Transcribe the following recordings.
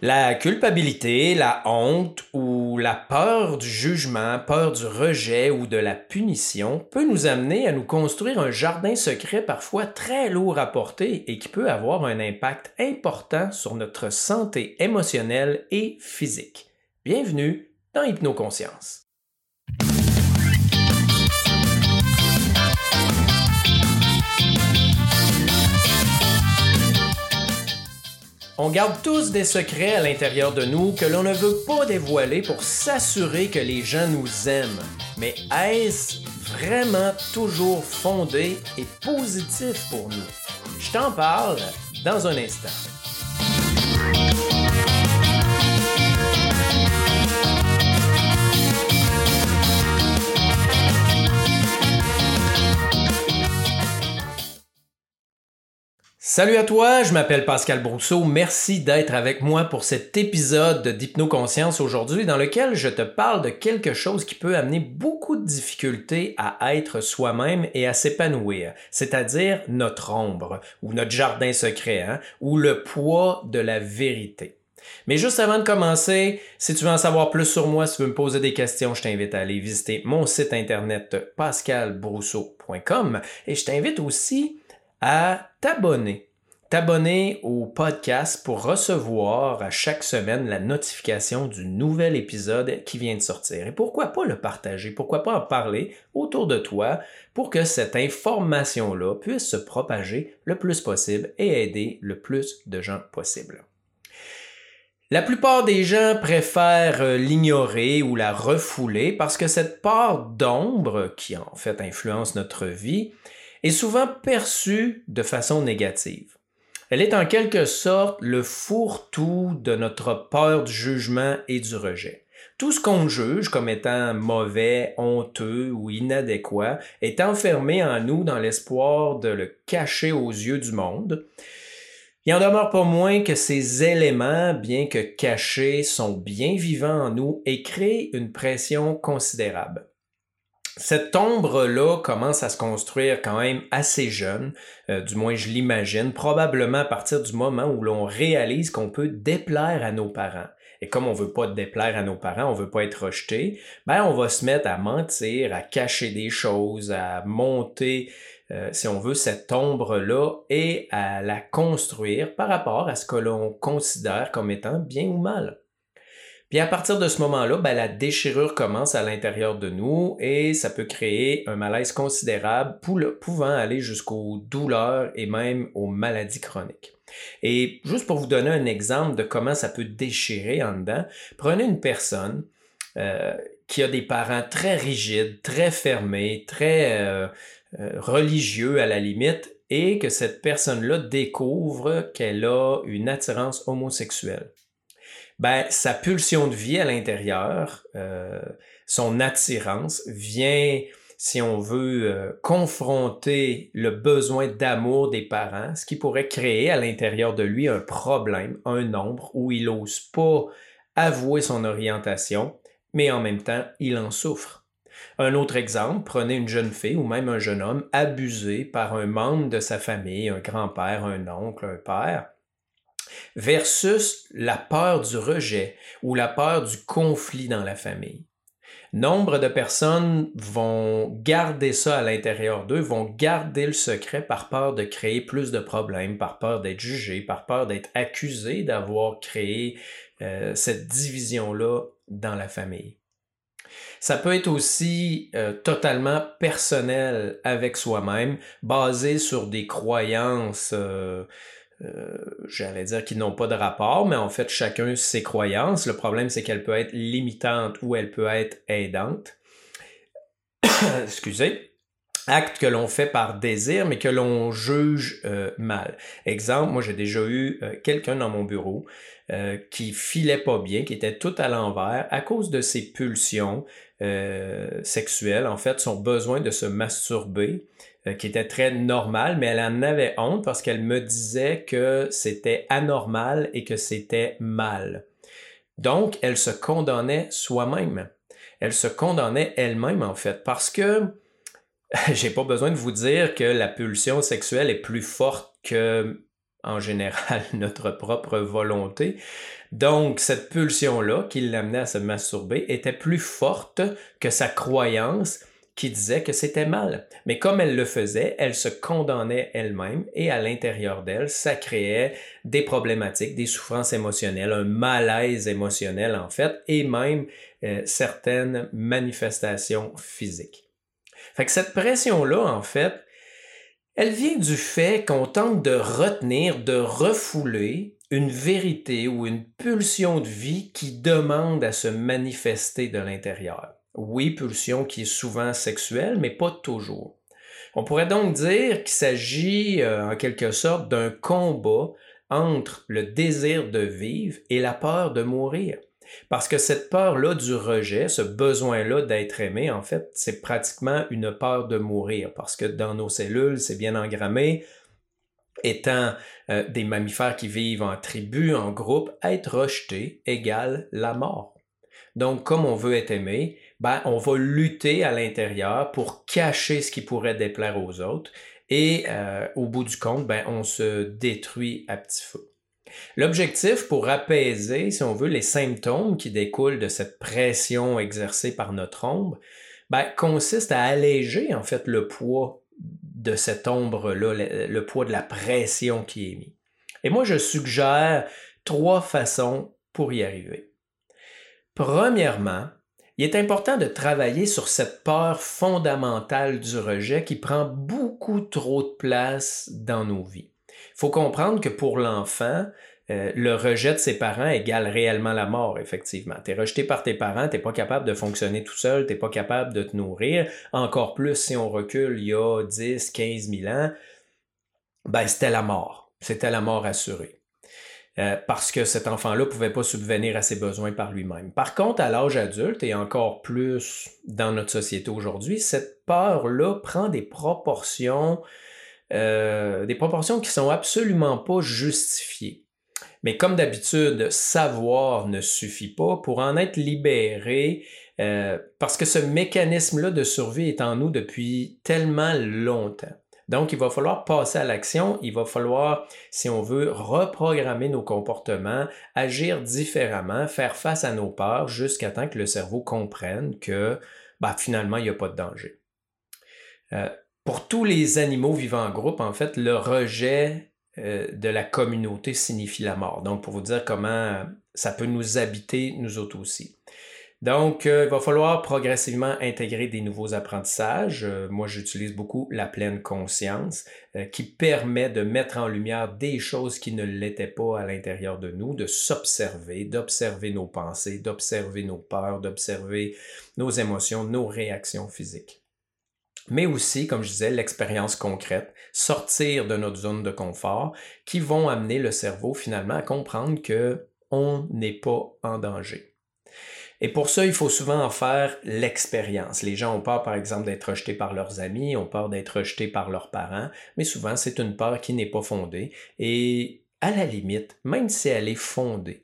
La culpabilité, la honte ou la peur du jugement, peur du rejet ou de la punition peut nous amener à nous construire un jardin secret parfois très lourd à porter et qui peut avoir un impact important sur notre santé émotionnelle et physique. Bienvenue dans Hypnoconscience. On garde tous des secrets à l'intérieur de nous que l'on ne veut pas dévoiler pour s'assurer que les gens nous aiment. Mais est-ce vraiment toujours fondé et positif pour nous? Je t'en parle dans un instant. Salut à toi, je m'appelle Pascal Brousseau. Merci d'être avec moi pour cet épisode d'Hypnoconscience aujourd'hui dans lequel je te parle de quelque chose qui peut amener beaucoup de difficultés à être soi-même et à s'épanouir, c'est-à-dire notre ombre ou notre jardin secret hein, ou le poids de la vérité. Mais juste avant de commencer, si tu veux en savoir plus sur moi, si tu veux me poser des questions, je t'invite à aller visiter mon site internet pascalbrousseau.com et je t'invite aussi à t'abonner t'abonner au podcast pour recevoir à chaque semaine la notification du nouvel épisode qui vient de sortir. Et pourquoi pas le partager? Pourquoi pas en parler autour de toi pour que cette information-là puisse se propager le plus possible et aider le plus de gens possible. La plupart des gens préfèrent l'ignorer ou la refouler parce que cette part d'ombre qui en fait influence notre vie est souvent perçue de façon négative. Elle est en quelque sorte le fourre-tout de notre peur du jugement et du rejet. Tout ce qu'on juge comme étant mauvais, honteux ou inadéquat est enfermé en nous dans l'espoir de le cacher aux yeux du monde. Il en demeure pas moins que ces éléments, bien que cachés, sont bien vivants en nous et créent une pression considérable. Cette ombre-là commence à se construire quand même assez jeune, euh, du moins je l'imagine, probablement à partir du moment où l'on réalise qu'on peut déplaire à nos parents. Et comme on veut pas déplaire à nos parents, on veut pas être rejeté, ben on va se mettre à mentir, à cacher des choses, à monter, euh, si on veut, cette ombre-là et à la construire par rapport à ce que l'on considère comme étant bien ou mal. Puis à partir de ce moment-là, ben, la déchirure commence à l'intérieur de nous et ça peut créer un malaise considérable pouvant aller jusqu'aux douleurs et même aux maladies chroniques. Et juste pour vous donner un exemple de comment ça peut déchirer en dedans, prenez une personne euh, qui a des parents très rigides, très fermés, très euh, euh, religieux à la limite, et que cette personne-là découvre qu'elle a une attirance homosexuelle ben, sa pulsion de vie à l'intérieur, euh, son attirance vient, si on veut, euh, confronter le besoin d'amour des parents, ce qui pourrait créer à l'intérieur de lui un problème, un nombre où il n'ose pas avouer son orientation, mais en même temps, il en souffre. Un autre exemple, prenez une jeune fille ou même un jeune homme abusé par un membre de sa famille, un grand-père, un oncle, un père versus la peur du rejet ou la peur du conflit dans la famille. Nombre de personnes vont garder ça à l'intérieur d'eux, vont garder le secret par peur de créer plus de problèmes, par peur d'être jugés, par peur d'être accusés d'avoir créé euh, cette division-là dans la famille. Ça peut être aussi euh, totalement personnel avec soi-même, basé sur des croyances euh, j'allais dire qu'ils n'ont pas de rapport, mais en fait, chacun ses croyances. Le problème, c'est qu'elle peut être limitante ou elle peut être aidante. Excusez. Acte que l'on fait par désir, mais que l'on juge euh, mal. Exemple, moi j'ai déjà eu euh, quelqu'un dans mon bureau qui filait pas bien, qui était tout à l'envers à cause de ses pulsions sexuelles, en fait, son besoin de se masturber. Euh, qui était très normale, mais elle en avait honte parce qu'elle me disait que c'était anormal et que c'était mal. Donc, elle se condamnait soi-même. Elle se condamnait elle-même, en fait, parce que j'ai pas besoin de vous dire que la pulsion sexuelle est plus forte que en général notre propre volonté. Donc, cette pulsion-là qui l'amenait à se masturber était plus forte que sa croyance qui disait que c'était mal. Mais comme elle le faisait, elle se condamnait elle-même et à l'intérieur d'elle, ça créait des problématiques, des souffrances émotionnelles, un malaise émotionnel en fait, et même euh, certaines manifestations physiques. Fait cette pression-là, en fait, elle vient du fait qu'on tente de retenir, de refouler une vérité ou une pulsion de vie qui demande à se manifester de l'intérieur. Oui, pulsion qui est souvent sexuelle, mais pas toujours. On pourrait donc dire qu'il s'agit euh, en quelque sorte d'un combat entre le désir de vivre et la peur de mourir. Parce que cette peur-là du rejet, ce besoin-là d'être aimé, en fait, c'est pratiquement une peur de mourir. Parce que dans nos cellules, c'est bien engrammé, étant euh, des mammifères qui vivent en tribu, en groupe, être rejeté égale la mort. Donc, comme on veut être aimé, ben, on va lutter à l'intérieur pour cacher ce qui pourrait déplaire aux autres et euh, au bout du compte, ben, on se détruit à petit feu. L'objectif pour apaiser, si on veut, les symptômes qui découlent de cette pression exercée par notre ombre, ben, consiste à alléger en fait le poids de cette ombre-là, le, poids de la pression qui est mis. Et moi, je suggère trois façons pour y arriver. Premièrement, il est important de travailler sur cette peur fondamentale du rejet qui prend beaucoup trop de place dans nos vies. Il faut comprendre que pour l'enfant, euh, le rejet de ses parents égale réellement la mort, effectivement. Tu es rejeté par tes parents, tu n'es pas capable de fonctionner tout seul, tu n'es pas capable de te nourrir. Encore plus si on recule il y a 10, 15 000 ans, ben c'était la mort. C'était la mort assurée. Euh, parce que cet enfant-là ne pouvait pas subvenir à ses besoins par lui-même. Par contre, à l'âge adulte, et encore plus dans notre société aujourd'hui, cette peur-là prend des proportions, euh, des proportions qui sont absolument pas justifiées. Mais comme d'habitude, savoir ne suffit pas pour en être libéré, euh, parce que ce mécanisme-là de survie est en nous depuis tellement longtemps. Donc, il va falloir passer à l'action, il va falloir, si on veut, reprogrammer nos comportements, agir différemment, faire face à nos peurs jusqu'à temps que le cerveau comprenne que bah, finalement, il n'y a pas de danger. Euh, pour tous les animaux vivant en groupe, en fait, le rejet euh, de la communauté signifie la mort. Donc, pour vous dire comment ça peut nous habiter, nous autres aussi. Donc, euh, il va falloir progressivement intégrer des nouveaux apprentissages. Euh, moi, j'utilise beaucoup la pleine conscience euh, qui permet de mettre en lumière des choses qui ne l'étaient pas à l'intérieur de nous, de s'observer, d'observer nos pensées, d'observer nos peurs, d'observer nos émotions, nos réactions physiques. Mais aussi, comme je disais, l'expérience concrète, sortir de notre zone de confort, qui vont amener le cerveau finalement à comprendre que on n'est pas en danger. Et pour ça, il faut souvent en faire l'expérience. Les gens ont peur, par exemple, d'être rejetés par leurs amis, ont peur d'être rejetés par leurs parents, mais souvent, c'est une peur qui n'est pas fondée. Et à la limite, même si elle est fondée,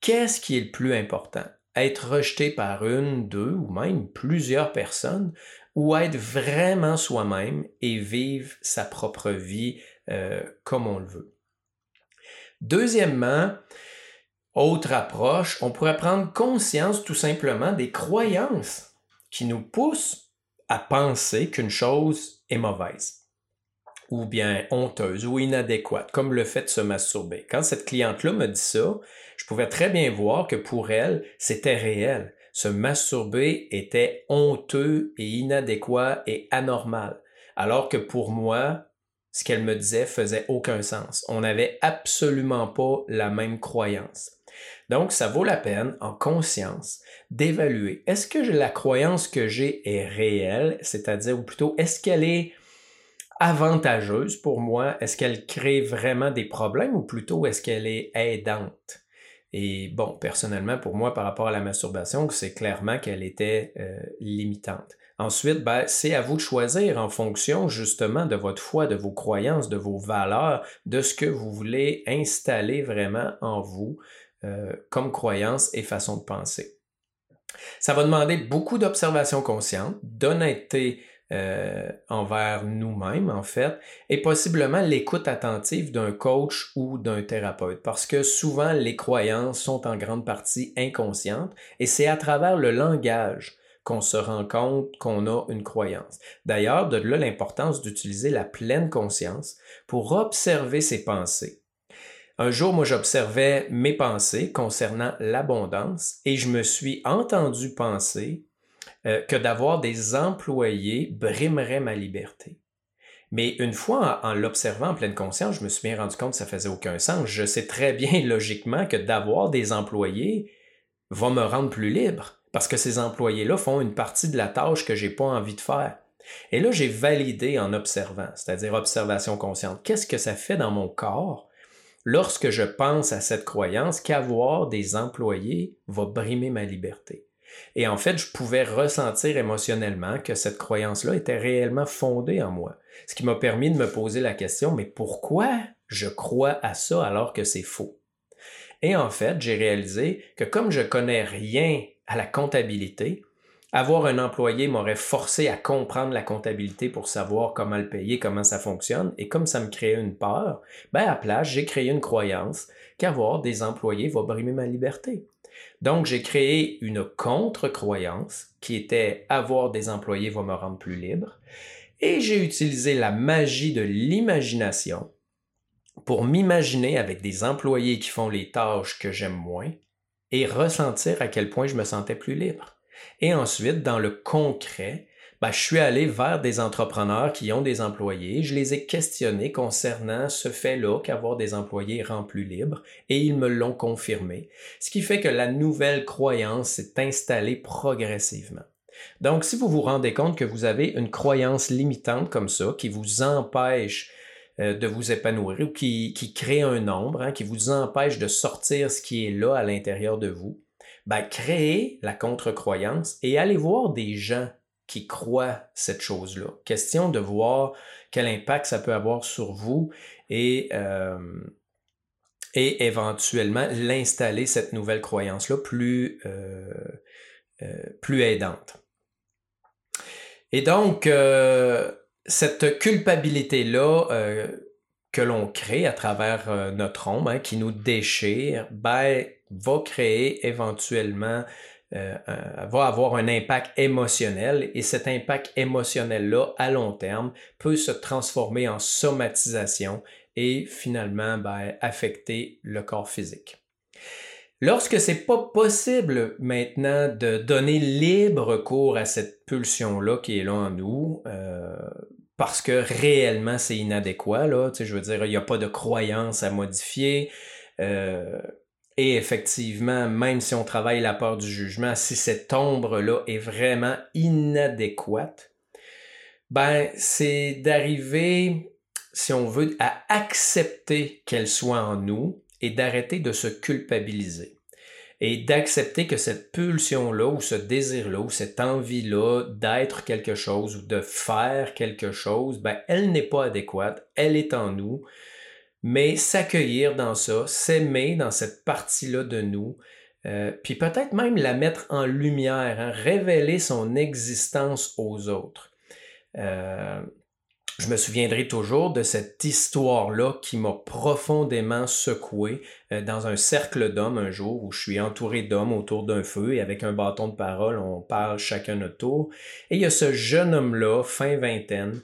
qu'est-ce qui est le plus important? Être rejeté par une, deux ou même plusieurs personnes ou être vraiment soi-même et vivre sa propre vie euh, comme on le veut? Deuxièmement, autre approche, on pourrait prendre conscience tout simplement des croyances qui nous poussent à penser qu'une chose est mauvaise ou bien honteuse ou inadéquate, comme le fait de se masturber. Quand cette cliente-là me dit ça, je pouvais très bien voir que pour elle, c'était réel. Se masturber était honteux et inadéquat et anormal. Alors que pour moi, ce qu'elle me disait faisait aucun sens. On n'avait absolument pas la même croyance. Donc, ça vaut la peine, en conscience, d'évaluer est-ce que la croyance que j'ai est réelle, c'est-à-dire, ou plutôt, est-ce qu'elle est avantageuse pour moi? Est-ce qu'elle crée vraiment des problèmes ou plutôt est-ce qu'elle est aidante? Et bon, personnellement, pour moi, par rapport à la masturbation, c'est clairement qu'elle était euh, limitante. Ensuite, ben, c'est à vous de choisir en fonction justement de votre foi, de vos croyances, de vos valeurs, de ce que vous voulez installer vraiment en vous euh, comme croyance et façon de penser. Ça va demander beaucoup d'observation consciente, d'honnêteté euh, envers nous-mêmes, en fait, et possiblement l'écoute attentive d'un coach ou d'un thérapeute, parce que souvent les croyances sont en grande partie inconscientes, et c'est à travers le langage qu'on se rend compte qu'on a une croyance. D'ailleurs, de là l'importance d'utiliser la pleine conscience pour observer ses pensées. Un jour, moi, j'observais mes pensées concernant l'abondance et je me suis entendu penser euh, que d'avoir des employés brimerait ma liberté. Mais une fois en, l'observant en pleine conscience, je me suis bien rendu compte que ça faisait aucun sens. Je sais très bien logiquement que d'avoir des employés va me rendre plus libre parce que ces employés-là font une partie de la tâche que j'ai pas envie de faire. Et là, j'ai validé en observant, c'est-à-dire observation consciente. Qu'est-ce que ça fait dans mon corps lorsque je pense à cette croyance qu'avoir des employés va brimer ma liberté? Et en fait, je pouvais ressentir émotionnellement que cette croyance-là était réellement fondée en moi. Ce qui m'a permis de me poser la question, mais pourquoi je crois à ça alors que c'est faux? Et en fait, j'ai réalisé que comme je connais rien à la comptabilité, avoir un employé m'aurait forcé à comprendre la comptabilité pour savoir comment le payer, comment ça fonctionne, et comme ça me créait une peur, ben à place, j'ai créé une croyance qu'avoir des employés va brimer ma liberté. Donc, j'ai créé une contre-croyance qui était avoir des employés va me rendre plus libre, et j'ai utilisé la magie de l'imagination pour m'imaginer avec des employés qui font les tâches que j'aime moins, et ressentir à quel point je me sentais plus libre. Et ensuite, dans le concret, ben, je suis allé vers des entrepreneurs qui ont des employés, je les ai questionnés concernant ce fait-là qu'avoir des employés rend plus libre, et ils me l'ont confirmé, ce qui fait que la nouvelle croyance s'est installée progressivement. Donc, si vous vous rendez compte que vous avez une croyance limitante comme ça, qui vous empêche euh, de vous épanouir ou qui, crée un nombre, hein, qui vous empêche de sortir ce qui est là à l'intérieur de vous, ben, créez la contre-croyance et allez voir des gens qui croient cette chose-là. Question de voir quel impact ça peut avoir sur vous et, euh, et éventuellement l'installer, cette nouvelle croyance-là, plus, euh, plus aidante. Et donc, cette culpabilité-là euh, que l'on crée à travers euh, notre ombre, hein, qui nous déchire, ben, va créer éventuellement, euh, va avoir un impact émotionnel et cet impact émotionnel-là, à long terme, peut se transformer en somatisation et finalement ben, affecter le corps physique. Lorsque c'est pas possible maintenant de donner libre cours à cette pulsion-là qui est là en nous, euh, parce que réellement c'est inadéquat, là, je veux dire, il n'y a pas de croyance à modifier. Euh, et effectivement, même si on travaille la peur du jugement, si cette ombre-là est vraiment inadéquate, ben, c'est d'arriver, si on veut, à accepter qu'elle soit en nous et d'arrêter de se culpabiliser et d'accepter que cette pulsion-là ou ce désir-là ou cette envie-là d'être quelque chose ou de faire quelque chose, ben, elle n'est pas adéquate, elle est en nous, mais s'accueillir dans ça, s'aimer dans cette partie-là de nous, euh, puis peut-être même la mettre en lumière, hein, révéler son existence aux autres. Euh, je me souviendrai toujours de cette histoire-là qui m'a profondément secoué euh, dans un cercle d'hommes un jour où je suis entouré d'hommes autour d'un feu et avec un bâton de parole, on parle chacun notre tour. Et il y a ce jeune homme-là, fin vingtaine,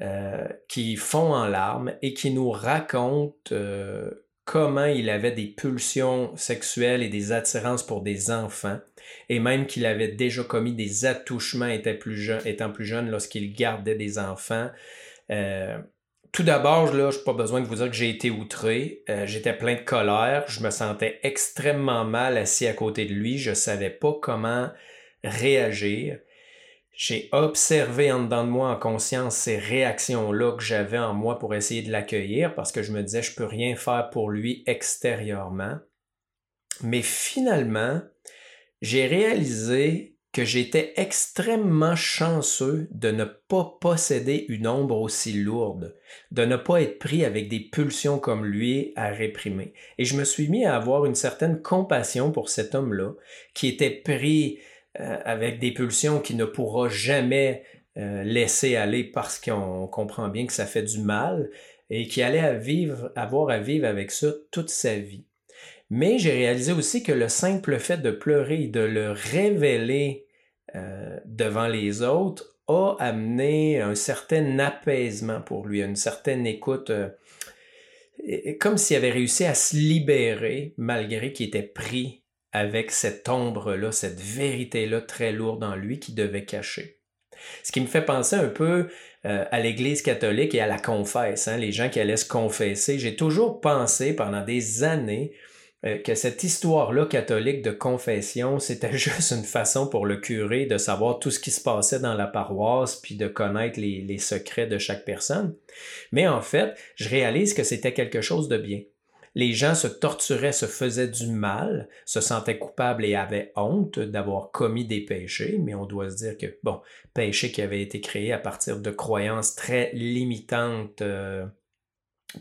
euh, qui fond en larmes et qui nous raconte euh, comment il avait des pulsions sexuelles et des attirances pour des enfants, et même qu'il avait déjà commis des attouchements étant plus jeune, étant plus jeune lorsqu'il gardait des enfants. Euh, tout d'abord, je n'ai pas besoin de vous dire que j'ai été outré. Euh, j'étais plein de colère. Je me sentais extrêmement mal assis à côté de lui. Je ne savais pas comment réagir. J'ai observé en dedans de moi en conscience ces réactions-là que j'avais en moi pour essayer de l'accueillir parce que je me disais je peux rien faire pour lui extérieurement. Mais finalement, j'ai réalisé que j'étais extrêmement chanceux de ne pas posséder une ombre aussi lourde, de ne pas être pris avec des pulsions comme lui à réprimer. Et je me suis mis à avoir une certaine compassion pour cet homme-là, qui était pris euh, avec des pulsions qui ne pourra jamais euh, laisser aller parce qu'on comprend bien que ça fait du mal et qui allait à vivre, avoir à vivre avec ça toute sa vie. Mais j'ai réalisé aussi que le simple fait de pleurer et de le révéler euh, devant les autres a amené un certain apaisement pour lui, une certaine écoute, comme s'il avait réussi à se libérer malgré qu'il était pris avec cette ombre-là, cette vérité-là très lourde en lui qu'il devait cacher. Ce qui me fait penser un peu euh, à l'Église catholique et à la confesse, hein, les gens qui allaient se confesser. J'ai toujours pensé pendant des années euh, que cette histoire-là catholique de confession, c'était juste une façon pour le curé de savoir tout ce qui se passait dans la paroisse, puis de connaître les secrets de chaque personne. Mais en fait, je réalise que c'était quelque chose de bien. Les gens se torturaient, se faisaient du mal, se sentaient coupables et avaient honte d'avoir commis des péchés, mais on doit se dire que, bon, péchés qui avaient été créés à partir de croyances très limitantes, euh,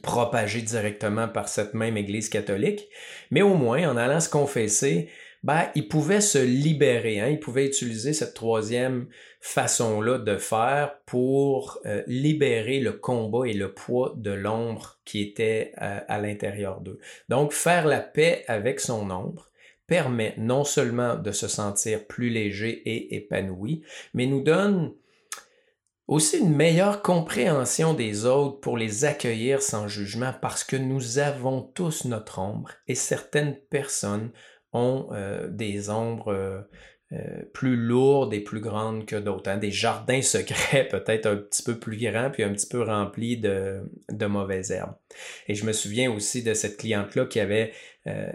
propagé directement par cette même Église catholique, mais au moins en allant se confesser, ben, il pouvait se libérer, hein? il pouvait utiliser cette troisième façon-là de faire pour euh, libérer le combat et le poids de l'ombre qui était euh, à l'intérieur d'eux. Donc, faire la paix avec son ombre permet non seulement de se sentir plus léger et épanoui, mais nous donne aussi une meilleure compréhension des autres pour les accueillir sans jugement parce que nous avons tous notre ombre et certaines personnes ont euh, des ombres euh, euh, plus lourdes et plus grandes que d'autres. Hein. Des jardins secrets peut-être un petit peu plus grands puis un petit peu remplis de, de mauvaises herbes. Et je me souviens aussi de cette cliente-là qui avait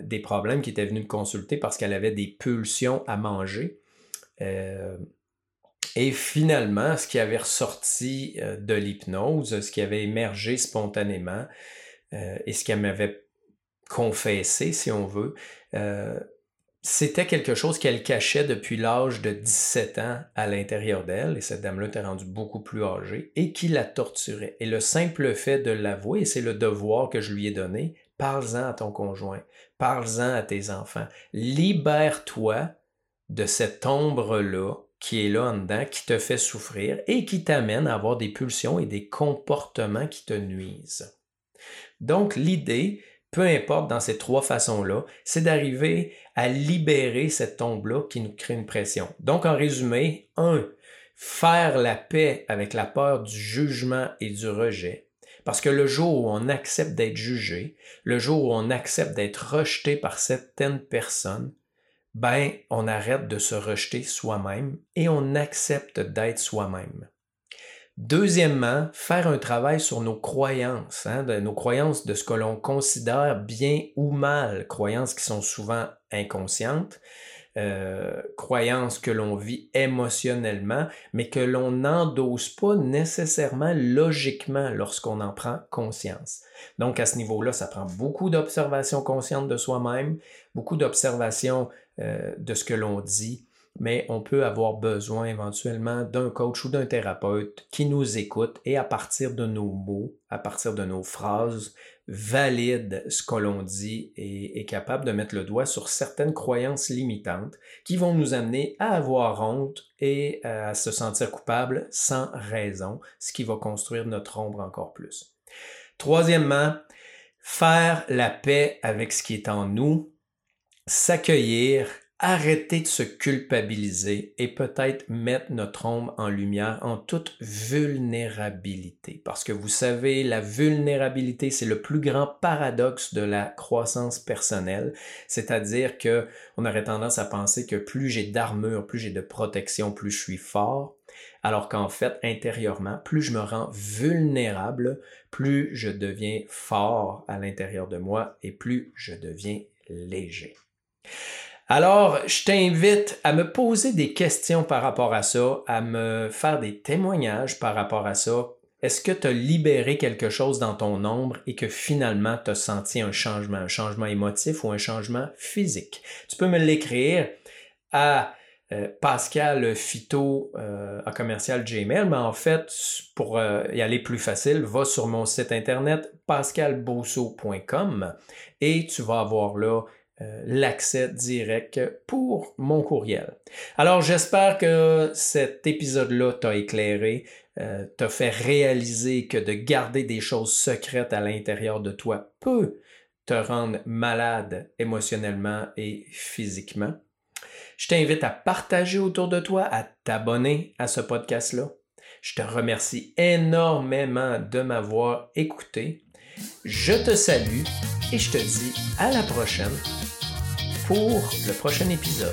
des problèmes, qui était venue me consulter parce qu'elle avait des pulsions à manger. Et finalement, ce qui avait ressorti de l'hypnose, ce qui avait émergé spontanément, et ce qu'elle m'avait confessé, si on veut, euh, c'était quelque chose qu'elle cachait depuis l'âge de 17 ans à l'intérieur d'elle, et cette dame-là était rendue beaucoup plus âgée, et qui la torturait. Et le simple fait de l'avouer, c'est le devoir que je lui ai donné, parle-en à ton conjoint, parle-en à tes enfants, libère-toi de cette ombre-là qui est là en dedans, qui te fait souffrir et qui t'amène à avoir des pulsions et des comportements qui te nuisent. Donc l'idée, peu importe dans ces trois façons-là, c'est d'arriver à libérer cette tombe-là qui nous crée une pression. Donc en résumé, un, faire la paix avec la peur du jugement et du rejet. Parce que le jour où on accepte d'être jugé, le jour où on accepte d'être rejeté par certaines personnes, ben, on arrête de se rejeter soi-même et on accepte d'être soi-même. Deuxièmement, faire un travail sur nos croyances, hein, nos croyances de ce que l'on considère bien ou mal, croyances qui sont souvent inconscientes, euh, croyances que l'on vit émotionnellement, mais que l'on n'endosse pas nécessairement logiquement lorsqu'on en prend conscience. Donc à ce niveau-là, ça prend beaucoup d'observation consciente de soi-même, beaucoup d'observation euh, de ce que l'on dit, mais on peut avoir besoin éventuellement d'un coach ou d'un thérapeute qui nous écoute et à partir de nos mots, à partir de nos phrases, valide ce que l'on dit et est capable de mettre le doigt sur certaines croyances limitantes qui vont nous amener à avoir honte et à se sentir coupable sans raison, ce qui va construire notre ombre encore plus. Troisièmement, faire la paix avec ce qui est en nous s'accueillir, arrêter de se culpabiliser et peut-être mettre notre ombre en lumière en toute vulnérabilité. Parce que vous savez, la vulnérabilité, c'est le plus grand paradoxe de la croissance personnelle. C'est-à-dire que on aurait tendance à penser que plus j'ai d'armure, plus j'ai de protection, plus je suis fort. Alors qu'en fait, intérieurement, plus je me rends vulnérable, plus je deviens fort à l'intérieur de moi et plus je deviens léger. Alors, je t'invite à me poser des questions par rapport à ça, à me faire des témoignages par rapport à ça. Est-ce que tu as libéré quelque chose dans ton ombre et que finalement tu as senti un changement, un changement émotif ou un changement physique? Tu peux me l'écrire à euh, Pascal Phyto euh, à commercial Gmail, mais en fait, pour euh, y aller plus facile, va sur mon site internet pascalbosso.com et tu vas avoir là euh, l'accès direct pour mon courriel. Alors j'espère que cet épisode-là t'a éclairé, euh, t'a fait réaliser que de garder des choses secrètes à l'intérieur de toi peut te rendre malade émotionnellement et physiquement. Je t'invite à partager autour de toi, à t'abonner à ce podcast-là. Je te remercie énormément de m'avoir écouté. Je te salue et je te dis à la prochaine pour le prochain épisode.